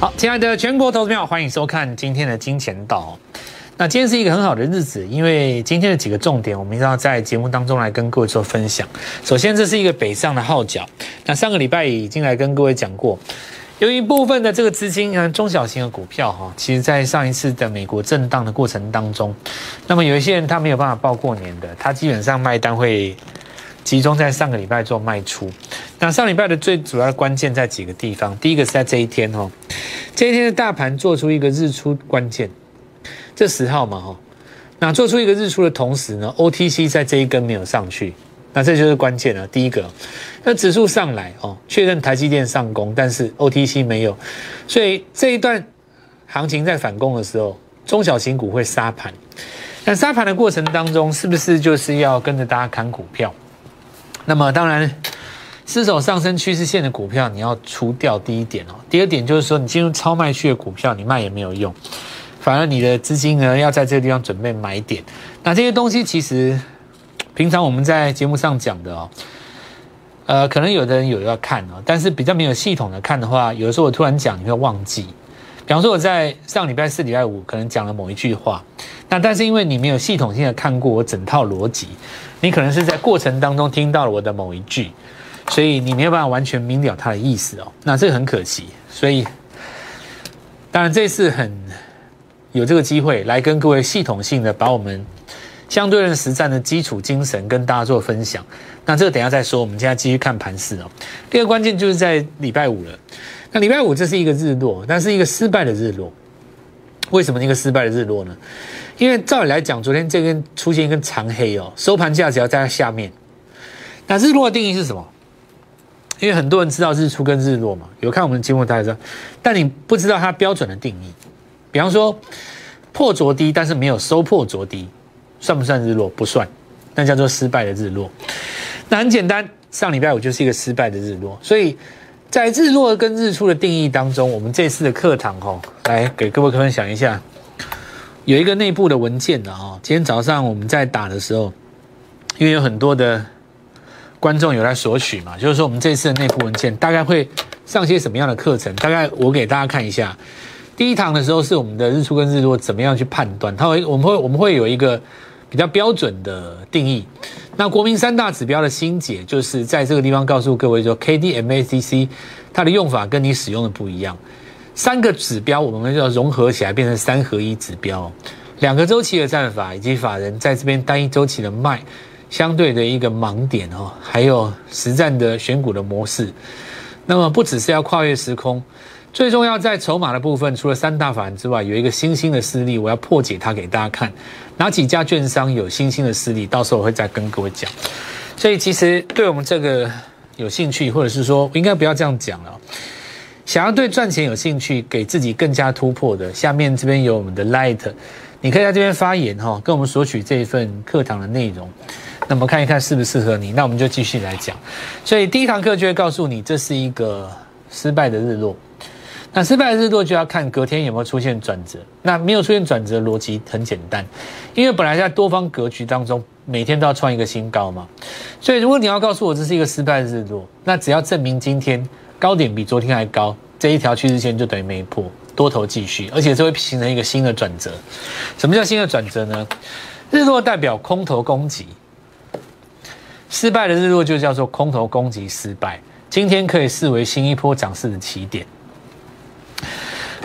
好，亲爱的全国投资票，欢迎收看今天的金钱道。那今天是一个很好的日子，因为今天的几个重点，我们一定要在节目当中来跟各位做分享。首先，这是一个北上的号角。那上个礼拜已经来跟各位讲过，有一部分的这个资金，看中小型的股票哈，其实在上一次的美国震荡的过程当中，那么有一些人他没有办法报过年的，他基本上卖单会。集中在上个礼拜做卖出，那上礼拜的最主要关键在几个地方。第一个是在这一天哦，这一天的大盘做出一个日出关键，这十号嘛哈，那做出一个日出的同时呢，OTC 在这一根没有上去，那这就是关键了。第一个，那指数上来哦，确认台积电上攻，但是 OTC 没有，所以这一段行情在反攻的时候，中小型股会杀盘。那杀盘的过程当中，是不是就是要跟着大家砍股票？那么当然，失守上升趋势线的股票你要除掉。第一点哦，第二点就是说，你进入超卖区的股票，你卖也没有用，反而你的资金呢要在这个地方准备买点。那这些东西其实平常我们在节目上讲的哦，呃，可能有的人有要看哦，但是比较没有系统的看的话，有的时候我突然讲你会忘记。比方说我在上礼拜四、礼拜五可能讲了某一句话，那但是因为你没有系统性的看过我整套逻辑。你可能是在过程当中听到了我的某一句，所以你没有办法完全明了它的意思哦。那这个很可惜，所以当然这次很有这个机会来跟各位系统性的把我们相对论实战的基础精神跟大家做分享。那这个等下再说，我们现在继续看盘势哦。第二个关键就是在礼拜五了。那礼拜五这是一个日落，但是一个失败的日落。为什么一个失败的日落呢？因为照理来讲，昨天这根出现一根长黑哦，收盘价只要在它下面。那日落的定义是什么？因为很多人知道日出跟日落嘛，有看我们的节目大家知道，但你不知道它标准的定义。比方说破昨低，但是没有收破昨低，算不算日落？不算，那叫做失败的日落。那很简单，上礼拜五就是一个失败的日落。所以在日落跟日出的定义当中，我们这次的课堂哦，来给各位分享一下。有一个内部的文件的哦，今天早上我们在打的时候，因为有很多的观众有来索取嘛，就是说我们这次的内部文件大概会上些什么样的课程？大概我给大家看一下。第一堂的时候是我们的日出跟日落怎么样去判断，它会我们会我们会有一个比较标准的定义。那国民三大指标的新解就是在这个地方告诉各位说，K D M A C C 它的用法跟你使用的不一样。三个指标，我们要融合起来变成三合一指标。两个周期的战法，以及法人在这边单一周期的卖，相对的一个盲点哦，还有实战的选股的模式。那么不只是要跨越时空，最重要在筹码的部分，除了三大法人之外，有一个新兴的势力，我要破解它给大家看。哪几家券商有新兴的势力，到时候我会再跟各位讲。所以其实对我们这个有兴趣，或者是说应该不要这样讲了。想要对赚钱有兴趣，给自己更加突破的，下面这边有我们的 Light，你可以在这边发言哈，跟我们索取这一份课堂的内容，那么看一看适不适合你，那我们就继续来讲。所以第一堂课就会告诉你，这是一个失败的日落。那失败的日落就要看隔天有没有出现转折。那没有出现转折，逻辑很简单，因为本来在多方格局当中，每天都要创一个新高嘛。所以如果你要告诉我这是一个失败的日落，那只要证明今天。高点比昨天还高，这一条趋势线就等于没破，多头继续，而且这会形成一个新的转折。什么叫新的转折呢？日落代表空头攻击，失败的日落就叫做空头攻击失败。今天可以视为新一波涨势的起点。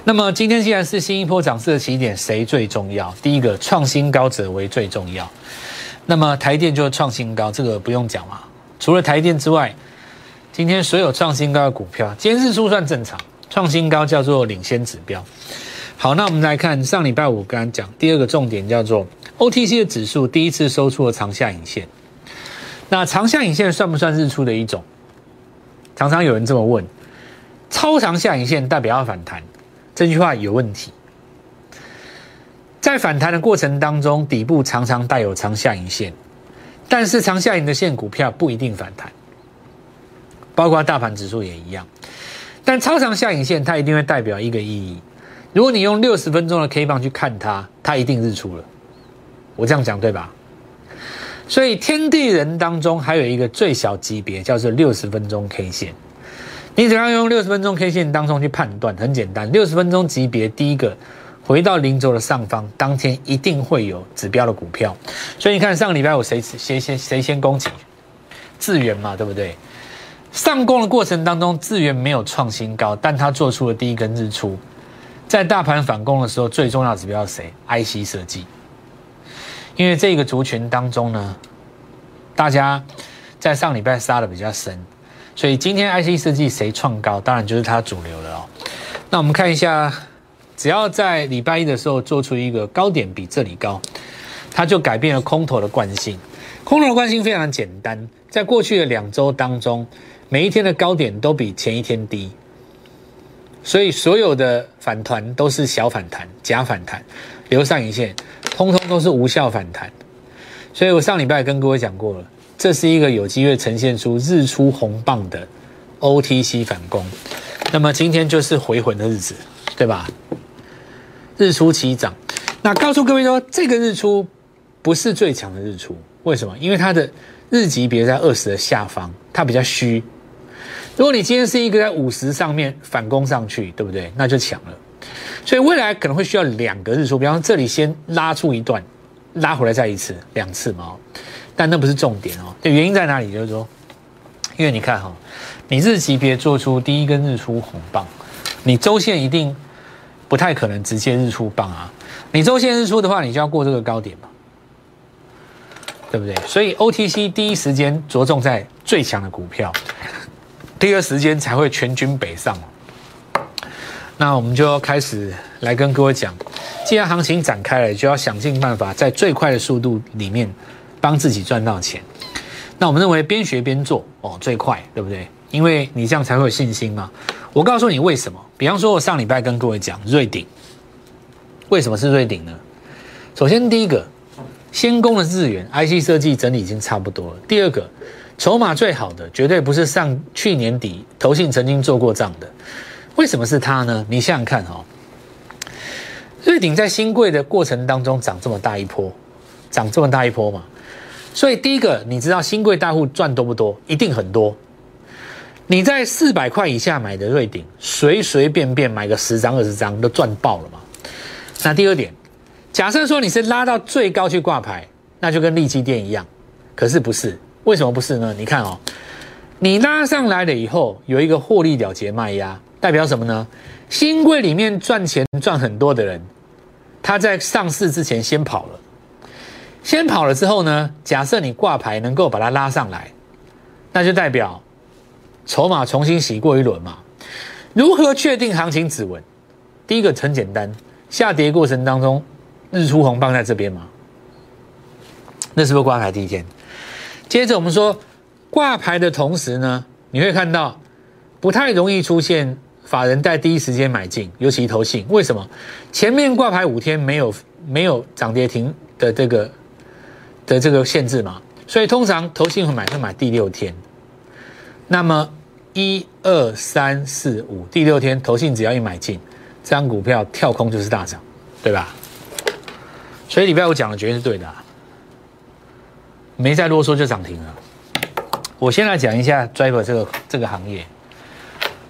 那么今天既然是新一波涨势的起点，谁最重要？第一个创新高者为最重要。那么台电就是创新高，这个不用讲嘛。除了台电之外。今天所有创新高的股票，今天日出算正常，创新高叫做领先指标。好，那我们来看上礼拜五刚刚讲第二个重点叫做 OTC 的指数第一次收出了长下影线。那长下影线算不算日出的一种？常常有人这么问，超长下影线代表要反弹，这句话有问题。在反弹的过程当中，底部常常带有长下影线，但是长下影的线股票不一定反弹。包括大盘指数也一样，但超长下影线它一定会代表一个意义。如果你用六十分钟的 K 棒去看它，它一定日出了。我这样讲对吧？所以天地人当中还有一个最小级别叫做六十分钟 K 线。你只要用六十分钟 K 线当中去判断，很简单。六十分钟级别第一个回到零轴的上方，当天一定会有指标的股票。所以你看上个礼拜我谁谁先谁先攻击？智源嘛，对不对？上攻的过程当中，智源没有创新高，但它做出了第一根日出。在大盘反攻的时候，最重要指标是谁？IC 设计。因为这个族群当中呢，大家在上礼拜杀的比较深。所以今天 IC 设计谁创高，当然就是它主流了哦。那我们看一下，只要在礼拜一的时候做出一个高点比这里高，它就改变了空头的惯性。空头的惯性非常简单，在过去的两周当中，每一天的高点都比前一天低，所以所有的反弹都是小反弹、假反弹、留上影线，通通都是无效反弹。所以我上礼拜跟各位讲过了。这是一个有机会呈现出日出红棒的 OTC 反攻，那么今天就是回魂的日子，对吧？日出起涨，那告诉各位说，这个日出不是最强的日出，为什么？因为它的日级别在二十的下方，它比较虚。如果你今天是一个在五十上面反攻上去，对不对？那就强了。所以未来可能会需要两个日出，比方说这里先拉出一段，拉回来再一次、两次嘛。但那不是重点哦，原因在哪里？就是说，因为你看哈，你日级别做出第一根日出红棒，你周线一定不太可能直接日出棒啊。你周线日出的话，你就要过这个高点嘛，对不对？所以 OTC 第一时间着重在最强的股票，第二时间才会全军北上。那我们就要开始来跟各位讲，既然行情展开了，就要想尽办法在最快的速度里面。帮自己赚到钱，那我们认为边学边做哦最快，对不对？因为你这样才会有信心嘛。我告诉你为什么？比方说，我上礼拜跟各位讲瑞鼎，为什么是瑞鼎呢？首先，第一个，先攻的日元 IC 设计整理已经差不多了。第二个，筹码最好的绝对不是上去年底投信曾经做过账的。为什么是它呢？你想想看哈，瑞鼎在新贵的过程当中涨这么大一波，涨这么大一波嘛？所以第一个，你知道新贵大户赚多不多？一定很多。你在四百块以下买的瑞鼎，随随便便买个十张二十张都赚爆了嘛。那第二点，假设说你是拉到最高去挂牌，那就跟利基店一样。可是不是？为什么不是呢？你看哦，你拉上来了以后，有一个获利了结卖压，代表什么呢？新贵里面赚钱赚很多的人，他在上市之前先跑了。先跑了之后呢？假设你挂牌能够把它拉上来，那就代表筹码重新洗过一轮嘛。如何确定行情止稳？第一个很简单，下跌过程当中日出红棒在这边嘛，那是不是挂牌第一天？接着我们说挂牌的同时呢，你会看到不太容易出现法人在第一时间买进，尤其投信。为什么？前面挂牌五天没有没有涨跌停的这个。的这个限制嘛，所以通常投信会买，会买第六天。那么一二三四五，第六天投信只要一买进，这张股票跳空就是大涨，对吧？所以礼拜五讲的绝对是对的，没再啰嗦就涨停了。我先来讲一下 driver 这个这个行业，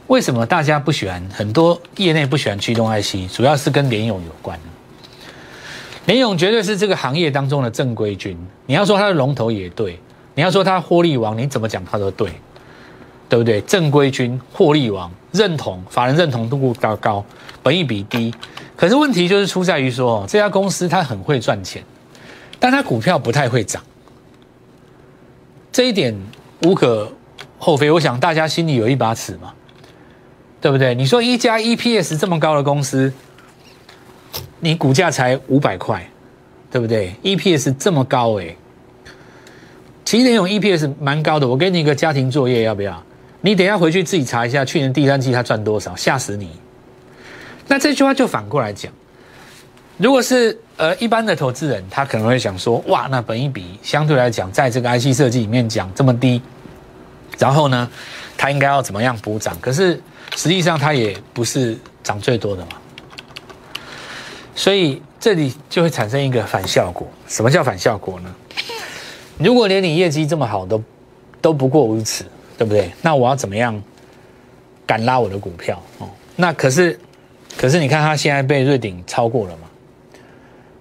为什么大家不喜欢？很多业内不喜欢驱动 IC，主要是跟联咏有关。联勇绝对是这个行业当中的正规军。你要说它的龙头也对，你要说它获利王，你怎么讲它都对，对不对？正规军、获利王，认同法人认同度高高，本益比低。可是问题就是出在于说，这家公司它很会赚钱，但它股票不太会涨。这一点无可厚非，我想大家心里有一把尺嘛，对不对？你说一家 EPS 这么高的公司。你股价才五百块，对不对？EPS 这么高哎，其实那种 EPS 蛮高的。我给你一个家庭作业，要不要？你等下回去自己查一下，去年第三季他赚多少，吓死你。那这句话就反过来讲，如果是呃一般的投资人，他可能会想说，哇，那本一比相对来讲，在这个 IC 设计里面讲这么低，然后呢，他应该要怎么样补涨？可是实际上它也不是涨最多的嘛。所以这里就会产生一个反效果。什么叫反效果呢？如果连你业绩这么好都都不过如此，对不对？那我要怎么样敢拉我的股票哦。那可是，可是你看它现在被瑞鼎超过了嘛？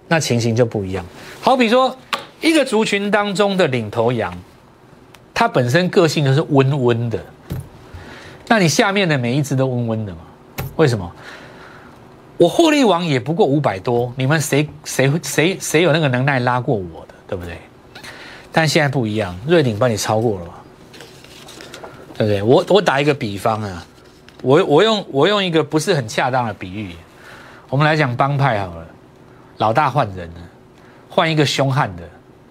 那情形就不一样。好比说，一个族群当中的领头羊，它本身个性就是温温的，那你下面的每一只都温温的嘛？为什么？我获利王也不过五百多，你们谁谁谁谁有那个能耐拉过我的，对不对？但现在不一样，瑞鼎帮你超过了嘛？对不对？我我打一个比方啊，我我用我用一个不是很恰当的比喻，我们来讲帮派好了，老大换人了，换一个凶悍的，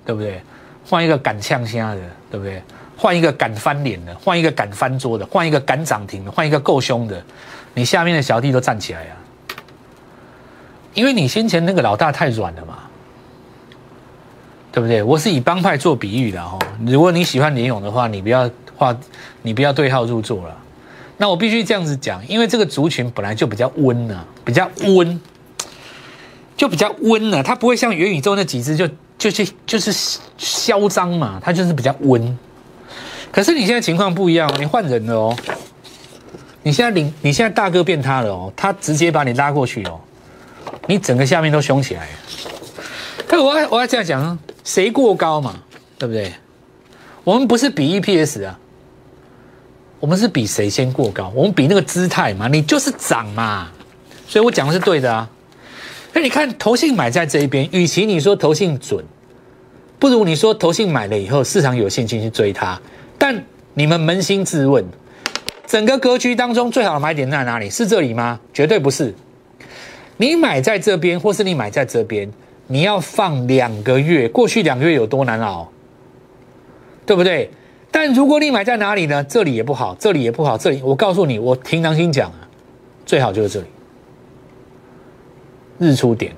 对不对？换一个敢呛虾的，对不对？换一个敢翻脸的，换一个敢翻桌的，换一个敢涨停的，换一个够凶的，你下面的小弟都站起来呀。因为你先前那个老大太软了嘛，对不对？我是以帮派做比喻的哈。如果你喜欢连勇的话，你不要画，你不要对号入座了。那我必须这样子讲，因为这个族群本来就比较温呐，比较温，就比较温了。它不会像元宇宙那几只就就是就是嚣张嘛，它就是比较温。可是你现在情况不一样，你换人了哦。你现在领，你现在大哥变他了哦，他直接把你拉过去哦。你整个下面都凶起来，但我要我要这样讲，谁过高嘛，对不对？我们不是比 EPS 啊，我们是比谁先过高，我们比那个姿态嘛，你就是涨嘛，所以我讲的是对的啊。那你看投信买在这一边，与其你说投信准，不如你说投信买了以后市场有信心去追它。但你们扪心自问，整个格局当中最好的买点在哪里？是这里吗？绝对不是。你买在这边，或是你买在这边，你要放两个月。过去两个月有多难熬，对不对？但如果你买在哪里呢？这里也不好，这里也不好，这里我告诉你，我凭良心讲啊，最好就是这里，日出点。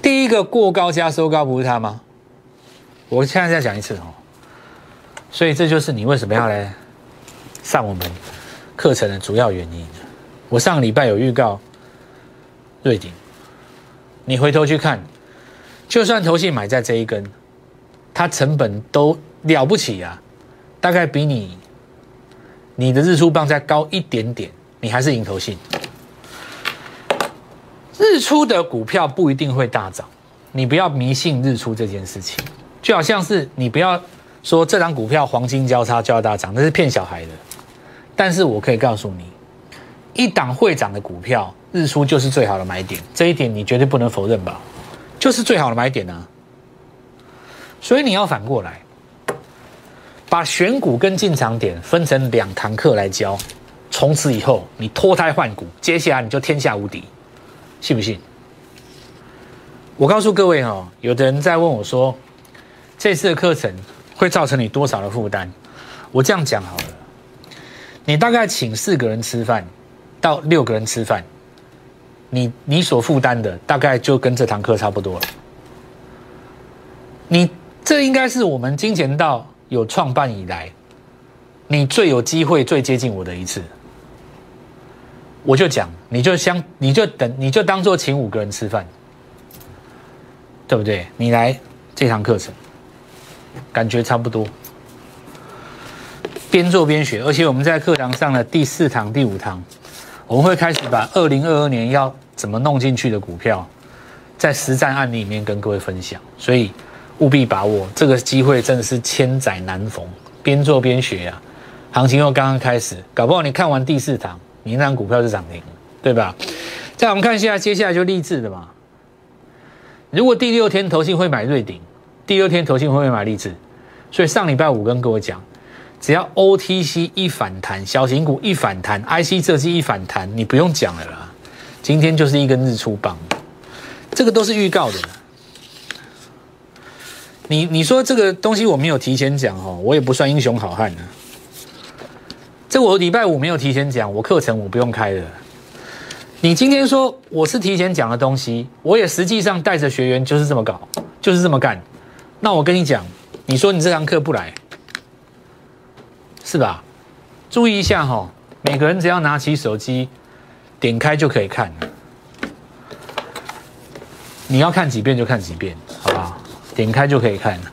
第一个过高加收高不是它吗？我现在再讲一次哦。所以这就是你为什么要来上我们课程的主要原因。我上个礼拜有预告，瑞鼎，你回头去看，就算投信买在这一根，它成本都了不起啊，大概比你你的日出棒再高一点点，你还是赢投信。日出的股票不一定会大涨，你不要迷信日出这件事情，就好像是你不要说这张股票黄金交叉就要大涨，那是骗小孩的。但是我可以告诉你。一档会涨的股票，日出就是最好的买点，这一点你绝对不能否认吧？就是最好的买点啊！所以你要反过来，把选股跟进场点分成两堂课来教，从此以后你脱胎换骨，接下来你就天下无敌，信不信？我告诉各位哦，有的人在问我说，这次的课程会造成你多少的负担？我这样讲好了，你大概请四个人吃饭。到六个人吃饭，你你所负担的大概就跟这堂课差不多了。你这应该是我们金钱道有创办以来，你最有机会、最接近我的一次。我就讲，你就相，你就等，你就当做请五个人吃饭，对不对？你来这堂课程，感觉差不多，边做边学，而且我们在课堂上的第四堂、第五堂。我们会开始把二零二二年要怎么弄进去的股票，在实战案例里面跟各位分享，所以务必把握这个机会，真的是千载难逢。边做边学呀，行情又刚刚开始，搞不好你看完第四堂，你那张股票是涨停，对吧？再我们看一下，接下来就励志的嘛。如果第六天投信会买瑞鼎，第六天投信会不会买励志？所以上礼拜五跟各位讲。只要 OTC 一反弹，小型股一反弹，IC 设计一反弹，你不用讲了啦。今天就是一根日出棒，这个都是预告的。你你说这个东西我没有提前讲哦，我也不算英雄好汉呢。这我礼拜五没有提前讲，我课程我不用开了。你今天说我是提前讲的东西，我也实际上带着学员就是这么搞，就是这么干。那我跟你讲，你说你这堂课不来？是吧？注意一下哈，每个人只要拿起手机，点开就可以看。你要看几遍就看几遍，好不好？点开就可以看了。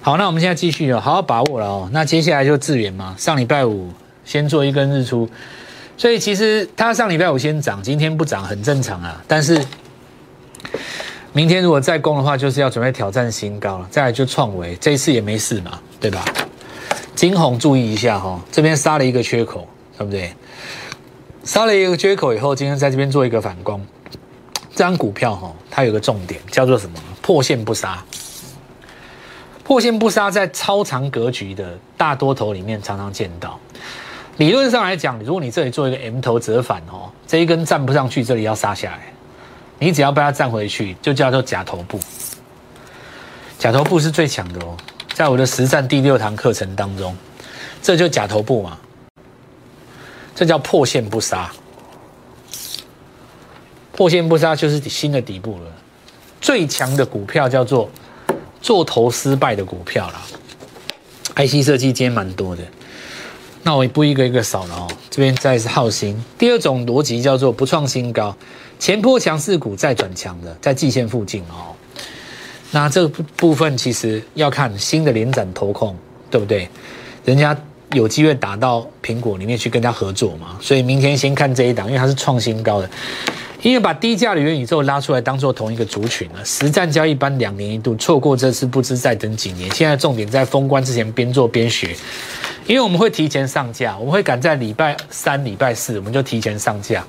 好，那我们现在继续哦，好好把握了哦。那接下来就智源嘛，上礼拜五先做一根日出，所以其实它上礼拜五先涨，今天不涨很正常啊。但是明天如果再攻的话，就是要准备挑战新高了。再来就创维，这一次也没事嘛，对吧？金红注意一下哈，这边杀了一个缺口，对不对？杀了一个缺口以后，今天在这边做一个反攻。这张股票哈，它有个重点叫做什么？破线不杀。破线不杀，在超长格局的大多头里面常常见到。理论上来讲，如果你这里做一个 M 头折返哦，这一根站不上去，这里要杀下来，你只要把它站回去，就叫做假头部。假头部是最强的哦，在我的实战第六堂课程当中，这就假头部嘛，这叫破线不杀。破线不杀就是新的底部了。最强的股票叫做做头失败的股票啦。IC 设计今天蛮多的，那我也不一个一个扫了哦。这边再是浩鑫。第二种逻辑叫做不创新高，前坡强势股再转强的，在季线附近哦。那这部分其实要看新的连展投控，对不对？人家有机会打到苹果里面去跟他合作嘛，所以明天先看这一档，因为它是创新高的。因为把低价的元宇宙拉出来当做同一个族群了，实战交易班两年一度，错过这次不知再等几年。现在重点在封关之前边做边学，因为我们会提前上架，我们会赶在礼拜三、礼拜四，我们就提前上架。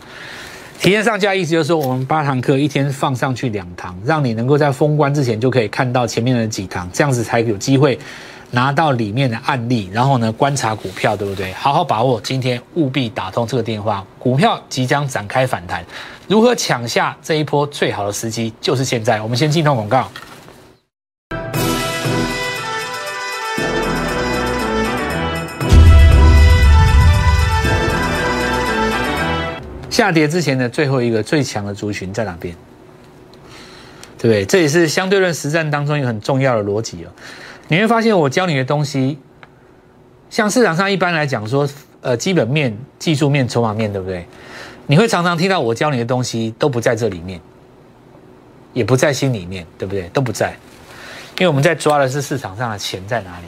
提前上架意思就是说，我们八堂课一天放上去两堂，让你能够在封关之前就可以看到前面的几堂，这样子才有机会。拿到里面的案例，然后呢观察股票，对不对？好好把握今天，务必打通这个电话。股票即将展开反弹，如何抢下这一波最好的时机，就是现在。我们先进通广告。下跌之前的最后一个最强的族群在哪边？对不对？这也是相对论实战当中一个很重要的逻辑哦。你会发现，我教你的东西，像市场上一般来讲说，呃，基本面、技术面、筹码面，对不对？你会常常听到我教你的东西都不在这里面，也不在心里面，对不对？都不在，因为我们在抓的是市场上的钱在哪里。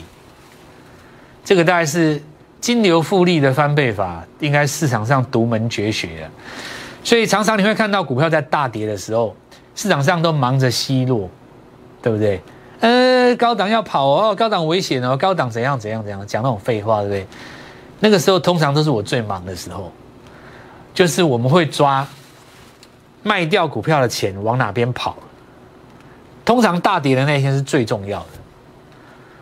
这个大概是金流复利的翻倍法，应该市场上独门绝学了。所以常常你会看到股票在大跌的时候，市场上都忙着奚落，对不对？呃，高档要跑哦，高档危险哦，高档怎样怎样怎样，讲那种废话，对不对？那个时候通常都是我最忙的时候，就是我们会抓卖掉股票的钱往哪边跑。通常大跌的那一天是最重要的。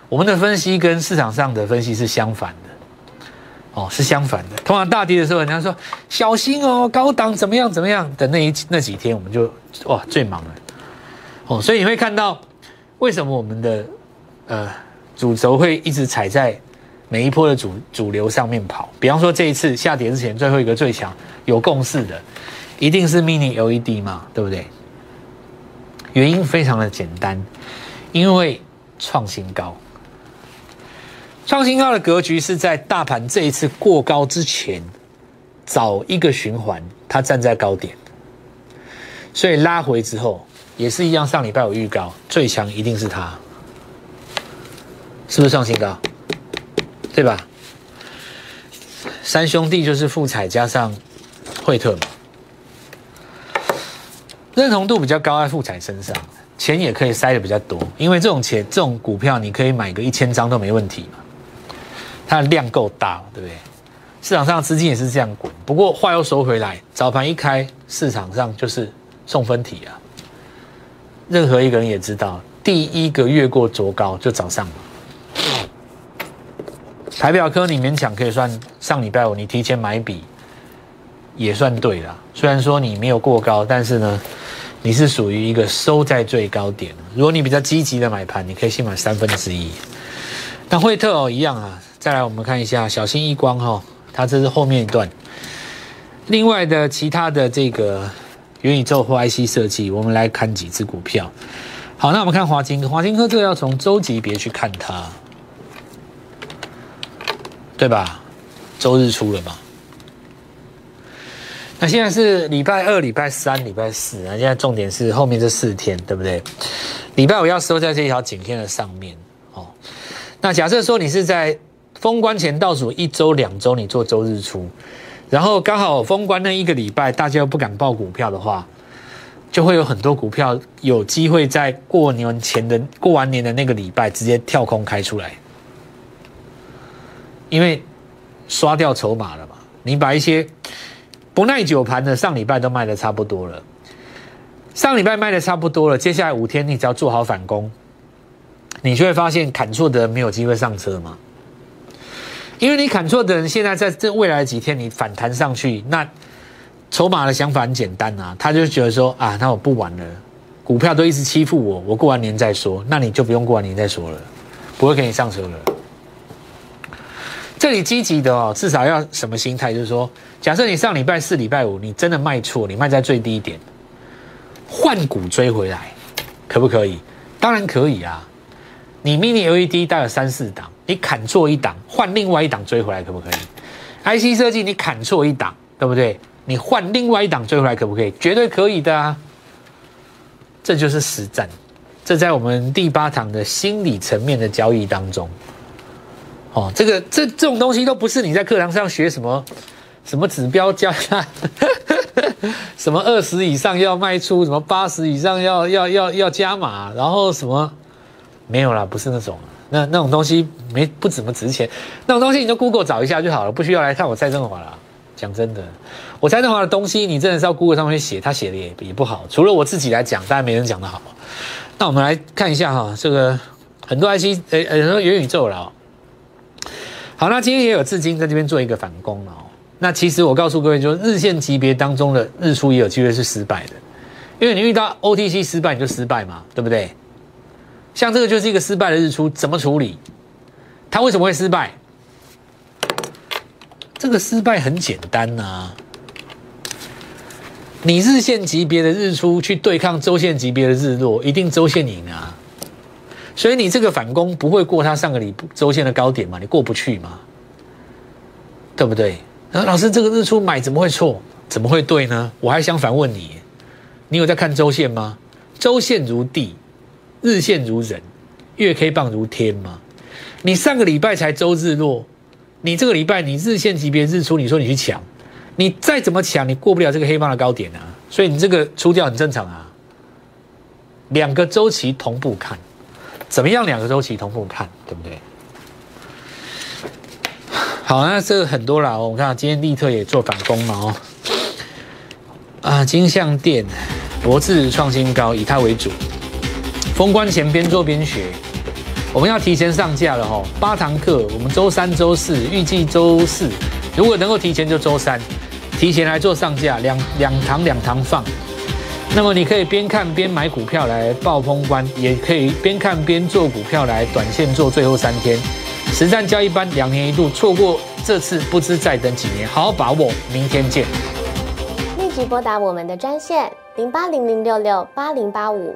我们的分析跟市场上的分析是相反的，哦，是相反的。通常大跌的时候，人家说小心哦，高档怎么样怎么样的那一那几天，我们就哇最忙了。哦，所以你会看到。为什么我们的呃主轴会一直踩在每一波的主主流上面跑？比方说这一次下跌之前最后一个最强有共识的，一定是 Mini LED 嘛，对不对？原因非常的简单，因为创新高，创新高的格局是在大盘这一次过高之前，早一个循环，它站在高点，所以拉回之后。也是一样，上礼拜有预告，最强一定是它，是不是上新高？对吧？三兄弟就是富彩加上惠特嘛，认同度比较高在富彩身上，钱也可以塞的比较多，因为这种钱这种股票你可以买个一千张都没问题嘛，它的量够大，对不对？市场上资金也是这样滚，不过话又说回来，早盘一开市场上就是送分题啊。任何一个人也知道，第一个越过卓高就早上了。台表科你勉强可以算上礼拜五你提前买笔，也算对了。虽然说你没有过高，但是呢，你是属于一个收在最高点。如果你比较积极的买盘，你可以先买三分之一。那惠特哦一样啊。再来我们看一下小心一光哈，它这是后面一段。另外的其他的这个。元宇宙或 IC 设计，我们来看几只股票。好，那我们看华金科，华金科这个要从周级别去看它，对吧？周日出了嘛？那现在是礼拜二、礼拜三、礼拜四啊。现在重点是后面这四天，对不对？礼拜五要收在这一条颈线的上面哦。那假设说你是在封关前倒数一周、两周，你做周日出，然后刚好封关那一个礼拜，大家又不敢报股票的话，就会有很多股票有机会在过年前的过完年的那个礼拜直接跳空开出来，因为刷掉筹码了嘛。你把一些不耐久盘的上礼拜都卖的差不多了，上礼拜卖的差不多了，接下来五天你只要做好反攻，你就会发现砍错的人没有机会上车嘛。因为你砍错的人，现在在这未来几天你反弹上去，那筹码的想法很简单啊，他就觉得说啊，那我不玩了，股票都一直欺负我，我过完年再说，那你就不用过完年再说了，不会给你上车了。这里积极的哦，至少要什么心态？就是说，假设你上礼拜四、礼拜五你真的卖错，你卖在最低点，换股追回来，可不可以？当然可以啊。你 mini LED 带了三四档。你砍错一档，换另外一档追回来可不可以？IC 设计你砍错一档，对不对？你换另外一档追回来可不可以？绝对可以的啊！这就是实战，这在我们第八堂的心理层面的交易当中，哦，这个这这种东西都不是你在课堂上学什么什么指标加，什么二十以上要卖出，什么八十以上要要要要加码，然后什么没有啦，不是那种。那那种东西没不怎么值钱，那种东西你就 Google 找一下就好了，不需要来看我蔡振华了。讲真的，我蔡振华的东西，你真的是要 Google 上面写，他写的也也不好。除了我自己来讲，当然没人讲的好。那我们来看一下哈，这个很多 IC 呃呃很多元宇宙了。好，那今天也有资金在这边做一个反攻了。那其实我告诉各位，就是日线级别当中的日出也有机会是失败的，因为你遇到 OTC 失败你就失败嘛，对不对？像这个就是一个失败的日出，怎么处理？他为什么会失败？这个失败很简单呐，你日线级别的日出去对抗周线级别的日落，一定周线赢啊。所以你这个反攻不会过他上个礼周线的高点嘛？你过不去嘛？对不对？那老师，这个日出买怎么会错？怎么会对呢？我还想反问你，你有在看周线吗？周线如地。日线如人，月 K 棒如天吗？你上个礼拜才周日落，你这个礼拜你日线级别日出，你说你去抢，你再怎么抢，你过不了这个黑棒的高点啊！所以你这个出掉很正常啊。两个周期同步看，怎么样？两个周期同步看，对不对？好，那这个很多了。我看今天利特也做反攻了哦。啊，金相店、博智创新高，以它为主。封关前边做边学，我们要提前上架了哈。八堂课，我们周三、周四预计周四，如果能够提前就周三，提前来做上架，两两堂两堂放。那么你可以边看边买股票来报封关，也可以边看边做股票来短线做最后三天。实战交易班两年一度，错过这次不知再等几年，好好把握，明天见。立即拨打我们的专线零八零零六六八零八五。